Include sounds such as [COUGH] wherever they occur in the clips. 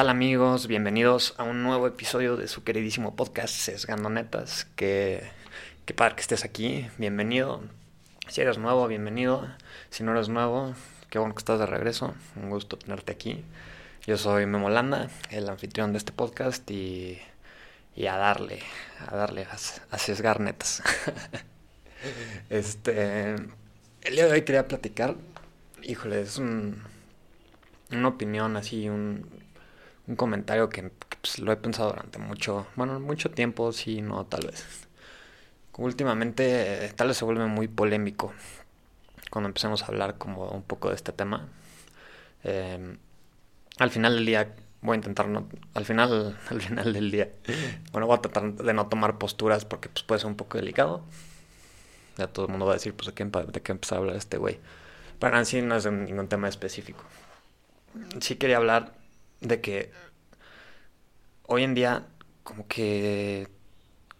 tal amigos? Bienvenidos a un nuevo episodio de su queridísimo podcast Sesgando Netas. Qué padre que estés aquí, bienvenido. Si eres nuevo, bienvenido. Si no eres nuevo, qué bueno que estás de regreso. Un gusto tenerte aquí. Yo soy Memo Landa, el anfitrión de este podcast y, y a darle, a darle, a, a sesgar netas. [LAUGHS] este, el día de hoy quería platicar, híjole, es un, una opinión así, un, un comentario que, pues, lo he pensado durante mucho, bueno, mucho tiempo, sí, no, tal vez. Últimamente tal vez se vuelve muy polémico cuando empecemos a hablar como un poco de este tema. Em, al final del día voy a intentar no, al final, [LAUGHS] al final del día, bueno, voy a tratar de no tomar posturas porque pues puede ser un poco delicado. Ya todo el mundo va a decir, pues, ¿de qué, de qué empezar a hablar este güey? Pero en sí no es ningún tema específico. Sí quería hablar de que hoy en día como que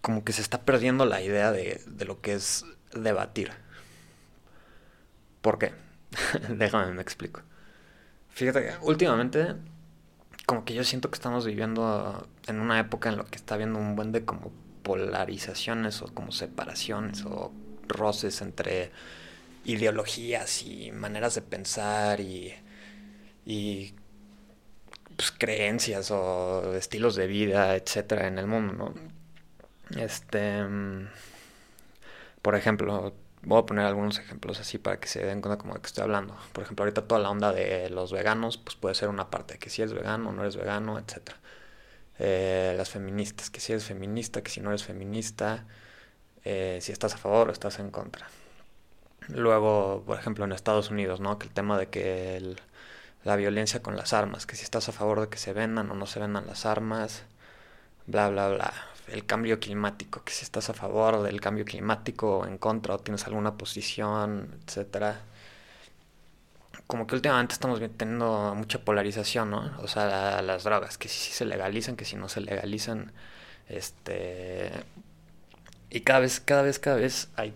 como que se está perdiendo la idea de, de lo que es debatir. ¿Por qué? [LAUGHS] Déjame me explico. Fíjate que últimamente como que yo siento que estamos viviendo en una época en la que está habiendo un buen de como polarizaciones o como separaciones o roces entre ideologías y maneras de pensar y, y pues, creencias o estilos de vida, etcétera, en el mundo, ¿no? Este. Mm, por ejemplo, voy a poner algunos ejemplos así para que se den cuenta como de que estoy hablando. Por ejemplo, ahorita toda la onda de los veganos, pues puede ser una parte, que si eres vegano o no eres vegano, etcétera. Eh, las feministas, que si eres feminista, que si no eres feminista, eh, si estás a favor o estás en contra. Luego, por ejemplo, en Estados Unidos, ¿no? Que el tema de que el, la violencia con las armas, que si estás a favor de que se vendan o no se vendan las armas, bla, bla, bla. El cambio climático, que si estás a favor del cambio climático o en contra o tienes alguna posición, etcétera. Como que últimamente estamos teniendo mucha polarización, ¿no? O sea, las drogas, que si se legalizan, que si no se legalizan, este... Y cada vez, cada vez, cada vez hay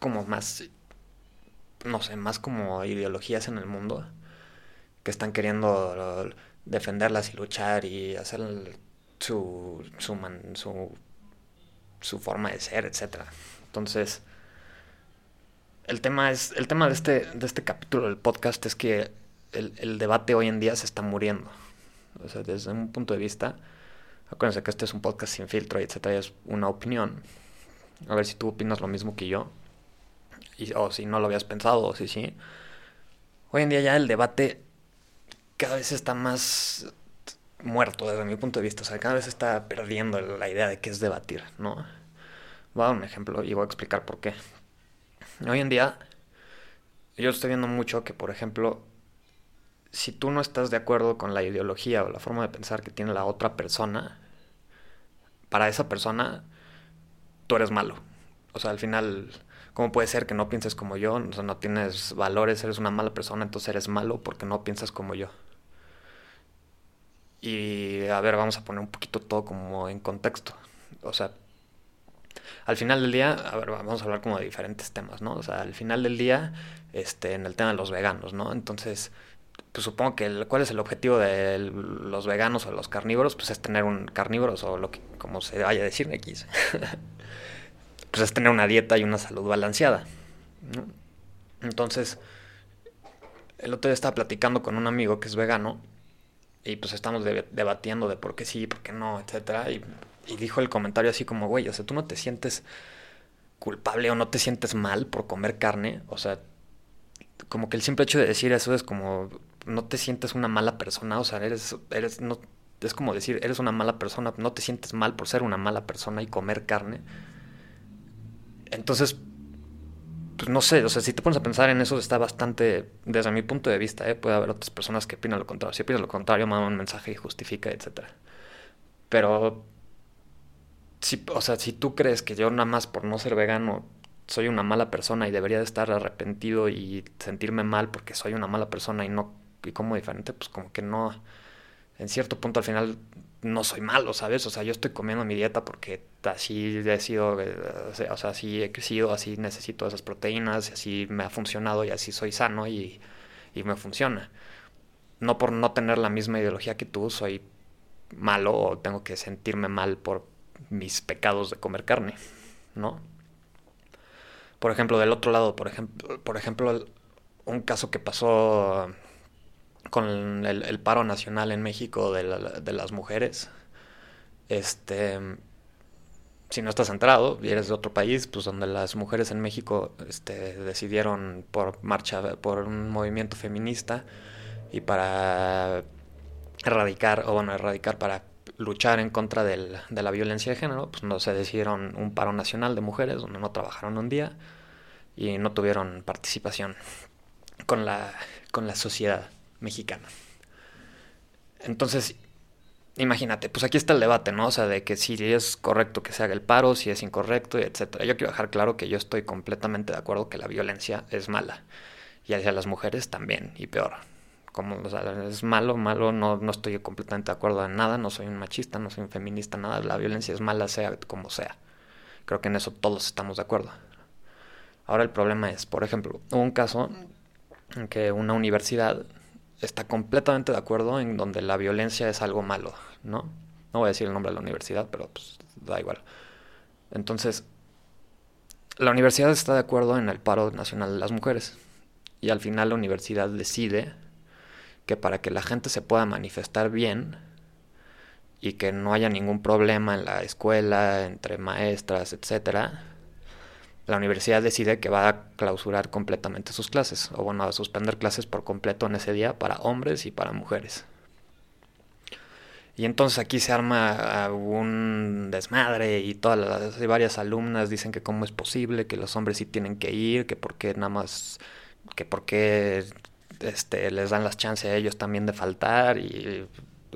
como más, no sé, más como ideologías en el mundo que están queriendo defenderlas y luchar y hacer su, su, su, su forma de ser, etc. Entonces, el tema, es, el tema de, este, de este capítulo del podcast es que el, debate hoy en día se está muriendo. O sea, desde un punto de vista, acuérdense que este es un podcast sin filtro etcétera, es una opinión. A ver si tú opinas lo mismo que yo. O si no lo habías pensado, o si sí. Hoy en día ya el debate cada vez está más muerto desde mi punto de vista. O sea, cada vez está perdiendo la idea de qué es debatir, ¿no? Voy a dar un ejemplo y voy a explicar por qué. Hoy en día, yo estoy viendo mucho que, por ejemplo, si tú no estás de acuerdo con la ideología o la forma de pensar que tiene la otra persona, para esa persona, tú eres malo. O sea, al final, ¿cómo puede ser que no pienses como yo? O sea, no tienes valores, eres una mala persona, entonces eres malo porque no piensas como yo. Y a ver, vamos a poner un poquito todo como en contexto. O sea, al final del día, a ver, vamos a hablar como de diferentes temas, ¿no? O sea, al final del día, este, en el tema de los veganos, ¿no? Entonces, pues supongo que el, cuál es el objetivo de los veganos o los carnívoros, pues es tener un carnívoros o lo que, como se vaya a decir, X. [LAUGHS] pues es tener una dieta y una salud balanceada. ¿no? Entonces, el otro día estaba platicando con un amigo que es vegano y pues estamos debatiendo de por qué sí, por qué no, etcétera. Y, y, dijo el comentario así como, güey, o sea, tú no te sientes culpable o no te sientes mal por comer carne. O sea, como que el simple hecho de decir eso es como, no te sientes una mala persona, o sea, eres, eres, no, es como decir, eres una mala persona, no te sientes mal por ser una mala persona y comer carne. Entonces, pues no sé, o sea, si te pones a pensar en eso está bastante, desde mi punto de vista, ¿eh? puede haber otras personas que opinan lo contrario. Si opinas lo contrario, manda un mensaje y justifica, etc. Pero, si, o sea, si tú crees que yo nada más por no ser vegano soy una mala persona y debería de estar arrepentido y sentirme mal porque soy una mala persona y no y como diferente, pues como que no, en cierto punto al final no soy malo, ¿sabes? O sea, yo estoy comiendo mi dieta porque así he sido, eh, o sea, así he crecido, así necesito esas proteínas, así me ha funcionado y así soy sano y, y me funciona. No por no tener la misma ideología que tú, soy malo o tengo que sentirme mal por mis pecados de comer carne, ¿no? Por ejemplo, del otro lado, por ejemplo, por ejemplo un caso que pasó con el, paro nacional en México de, de, las mujeres, este, si no estás enterado y eres de otro país, pues donde las mujeres en México este, decidieron por marcha, por un movimiento feminista y para erradicar, o bueno, erradicar para luchar en contra del, de la violencia de género, pues no se decidieron un paro nacional de mujeres donde no trabajaron un día y no tuvieron participación con la, con la sociedad mexicana. Entonces, imagínate, pues aquí está el debate, ¿no? O sea, de que si es correcto que se haga el paro, si es incorrecto, etcétera. Yo quiero dejar claro que yo estoy completamente de acuerdo que la violencia es mala. Y hacia las mujeres también, y peor como, o sea, es malo, malo, no, no estoy completamente de acuerdo en nada, no soy un machista, no soy un feminista, nada, la violencia es mala, sea como sea. Creo que en eso todos estamos de acuerdo. Ahora el problema es, por ejemplo, hubo un caso en que una universidad está completamente de acuerdo en donde la violencia es algo malo, ¿no? No voy a decir el nombre de la universidad, pero pues da igual. Entonces, la universidad está de acuerdo en el paro nacional de las mujeres. Y al final la universidad decide que para que la gente se pueda manifestar bien y que no haya ningún problema en la escuela, entre maestras, etcétera, la universidad decide que va a clausurar completamente sus clases, o bueno, a suspender clases por completo en ese día para hombres y para mujeres. Y entonces aquí se arma un desmadre y todas las varias alumnas dicen que cómo es posible que los hombres sí tienen que ir, que por qué nada más, que por qué este, les dan las chances a ellos también de faltar y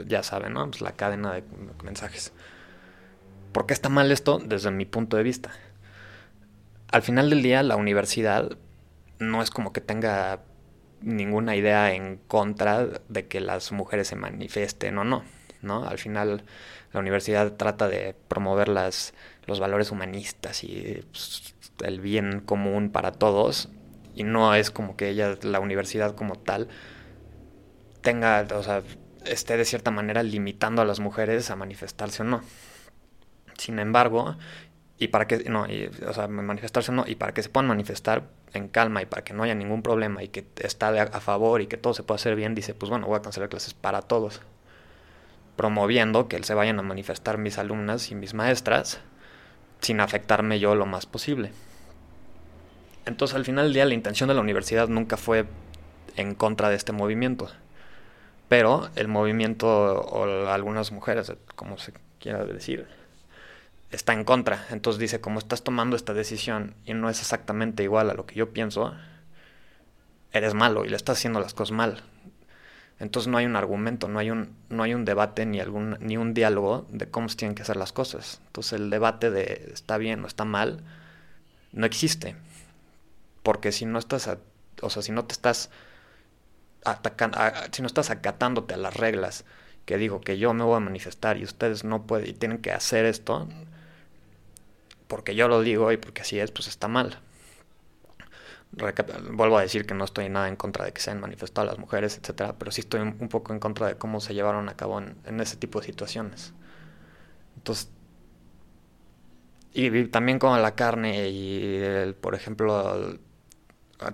ya saben, ¿no? Pues la cadena de mensajes. ¿Por qué está mal esto? Desde mi punto de vista. Al final del día, la universidad no es como que tenga ninguna idea en contra de que las mujeres se manifiesten o no, ¿no? Al final, la universidad trata de promover las, los valores humanistas y pues, el bien común para todos y no es como que ella, la universidad como tal, tenga, o sea, esté de cierta manera limitando a las mujeres a manifestarse o no. Sin embargo, y para que, no, o sea, manifestarse no, y para que se puedan manifestar en calma y para que no haya ningún problema y que está a favor y que todo se pueda hacer bien, dice, pues bueno, voy a cancelar clases para todos. Promoviendo que se vayan a manifestar mis alumnas y mis maestras sin afectarme yo lo más posible. Entonces al final del día la intención de la universidad nunca fue en contra de este movimiento. Pero el movimiento o algunas mujeres, como se quiera decir, está en contra. Entonces dice, como estás tomando esta decisión y no es exactamente igual a lo que yo pienso, eres malo y le estás haciendo las cosas mal. Entonces no hay un argumento, no hay un, no hay un debate ni, algún, ni un diálogo de cómo se tienen que hacer las cosas. Entonces el debate de está bien o está mal no existe. Porque si no estás, o sea, si no te estás atacando, si no estás acatándote a las reglas, que digo que yo me voy a manifestar y ustedes no pueden y tienen que hacer esto, porque yo lo digo y porque así es, pues está mal. vuelvo a decir que no estoy nada en contra de que se hayan manifestado las mujeres, etcétera, pero sí estoy un poco en contra de cómo se llevaron a cabo en, ese tipo de situaciones. Entonces, y también con la carne y, el, por ejemplo,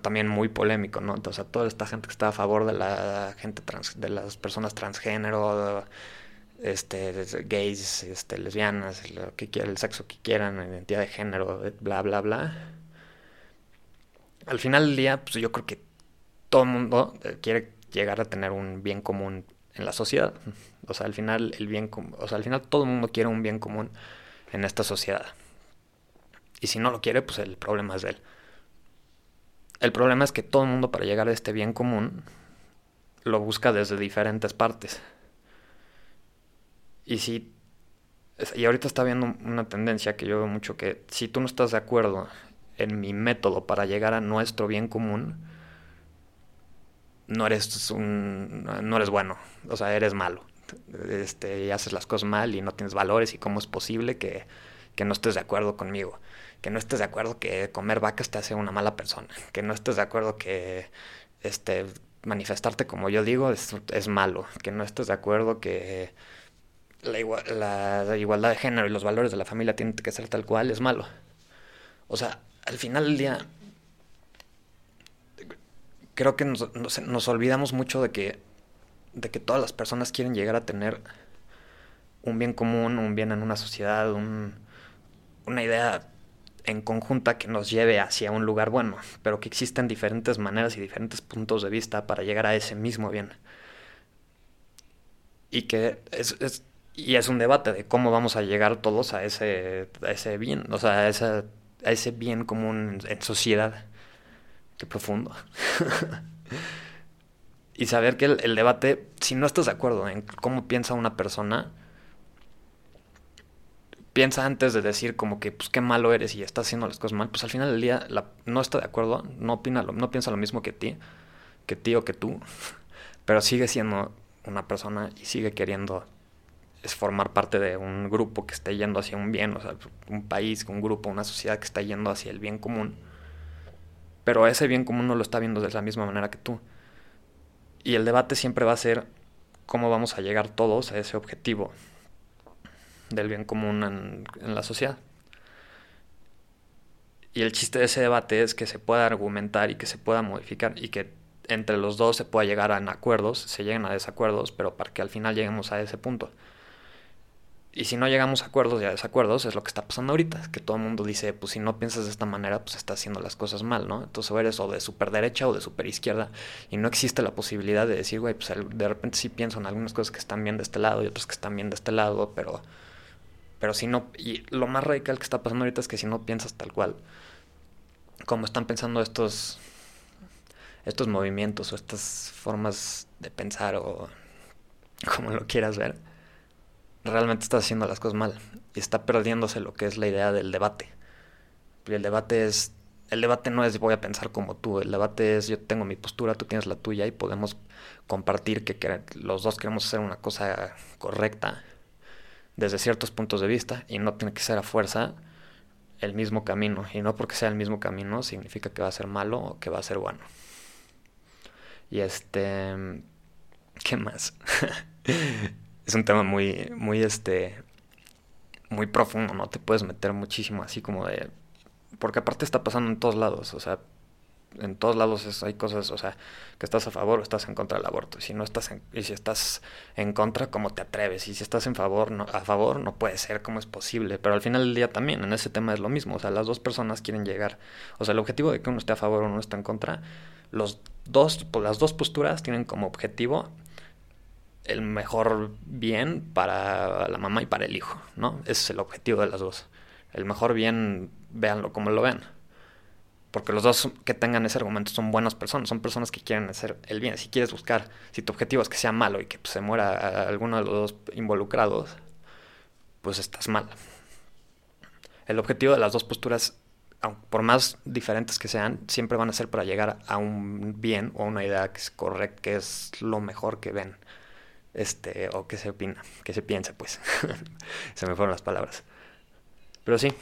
también muy polémico, ¿no? O sea, toda esta gente que está a favor de la gente trans, de las personas transgénero, este, gays, este, lesbianas, lo que quieran, el sexo que quieran, identidad de género, bla, bla, bla. Al final del día, pues yo creo que todo el mundo eh, quiere llegar a tener un bien común en la sociedad. O sea, al final el bien, o sea, al final todo el mundo quiere un bien común en esta sociedad. Y si no lo quiere, pues el problema es de él. El problema es que todo el mundo para llegar a este bien común lo busca desde diferentes partes. Y si y ahorita está viendo una tendencia que yo veo mucho que si tú no estás de acuerdo en mi método para llegar a nuestro bien común, no eres un no eres bueno, o sea, eres malo. Este, y haces las cosas mal y no tienes valores y cómo es posible que, que no estés de acuerdo conmigo. Que no estés de acuerdo que comer vacas te hace una mala persona, que no estés de acuerdo que este manifestarte como yo digo es, es malo, que no estés de acuerdo que la, la, igualdad de género y los valores de la familia tienen que ser tal cual, es malo. O sea, al final del día, creo que nos, olvidamos mucho de que, de que todas las personas quieren llegar a tener un bien común, un bien en una sociedad, un, una idea en conjunta que nos lleve hacia un lugar bueno, pero que existen diferentes maneras y diferentes puntos de vista para llegar a ese mismo bien. Y que es y es un debate de cómo vamos a llegar todos a ese, a ese bien, o sea, a, a ese bien común en, sociedad. Qué profundo. [LAUGHS] y saber que el, debate, si no estás de acuerdo en cómo piensa una persona, piensa antes de decir como que, pues qué malo eres y estás haciendo las cosas mal, pues al final del día no está de acuerdo, no, opina lo, no piensa lo mismo que ti, que ti o que tú, [LAUGHS] pero sigue siendo una persona y sigue queriendo es formar parte de un grupo que esté yendo hacia un bien, o sea, un país, un grupo, una sociedad que está yendo hacia el bien común. Pero ese bien común no lo está viendo de la misma manera que tú. Y el debate siempre va a ser cómo vamos a llegar todos a ese objetivo del bien común en, en la sociedad. Y el chiste de ese debate es que se pueda argumentar y que se pueda modificar y que entre los dos se pueda llegar a acuerdos, se lleguen a desacuerdos, pero para que al final lleguemos a ese punto. Y si no llegamos a acuerdos y a desacuerdos, es lo que está pasando ahorita, que todo el mundo dice, pues si no piensas de esta manera, pues estás haciendo las cosas mal, ¿no? Entonces eres o de super derecha o de super izquierda, y no existe la posibilidad de decir, güey, pues de repente sí pienso en algunas cosas que están bien de este lado y otras que están bien de este lado, pero, pero si no, y lo más radical que está pasando ahorita es que si no piensas tal cual, como están pensando estos, estos movimientos o estas formas de pensar o [LAUGHS] como lo quieras ver, realmente está haciendo las cosas mal y está perdiéndose lo que es la idea del debate. Y el debate es el debate no es voy a pensar como tú, el debate es yo tengo mi postura, tú tienes la tuya y podemos compartir que, los dos queremos hacer una cosa correcta desde ciertos puntos de vista y no tiene que ser a fuerza el mismo camino y no porque sea el mismo camino significa que va a ser malo o que va a ser bueno. Y este ¿qué más? [LAUGHS] es un tema muy, muy, este, muy profundo, ¿no? Te puedes meter muchísimo así como de... Porque aparte está pasando en todos lados, o sea, en todos lados hay cosas, o sea, que estás a favor o estás en contra del aborto. Y si no estás en, y si estás en contra, ¿cómo te atreves? Y si estás en favor, no, a favor, no puede ser, ¿cómo es posible? Pero al final del día también, en ese tema es lo mismo. O sea, las dos personas quieren llegar. O sea, el objetivo de que uno esté a favor o uno esté en contra, los dos, las dos posturas tienen como objetivo el mejor bien para la mamá y para el hijo, ¿no? Ese es el objetivo de las dos. El mejor bien, véanlo como lo vean. Porque los dos que tengan ese argumento son buenas personas, son personas que quieren hacer el bien. Si quieres buscar, si tu objetivo es que sea malo y que pues, se muera alguno de los dos involucrados, pues estás mal. El objetivo de las dos posturas, por más diferentes que sean, siempre van a ser para llegar a un bien o una idea que es correcta, que es lo mejor que ven este, o qué se opina, qué se piensa, pues. [LAUGHS] se me fueron las palabras. Pero sí,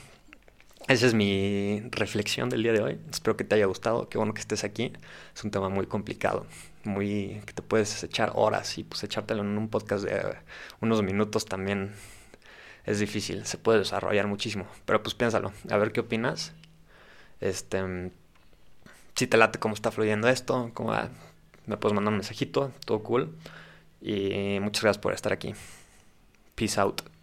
esa es mi reflexión del día de hoy. Espero que te haya gustado, qué bueno que estés aquí. Es un tema muy complicado, muy que te puedes echar horas y pues echártelo en un podcast de unos minutos también es difícil, se puede desarrollar muchísimo, pero pues piénsalo, a ver qué opinas. Este si te late cómo está fluyendo esto, como me puedes mandar un mensajito, todo cool. Y muchas gracias por estar aquí. Peace out.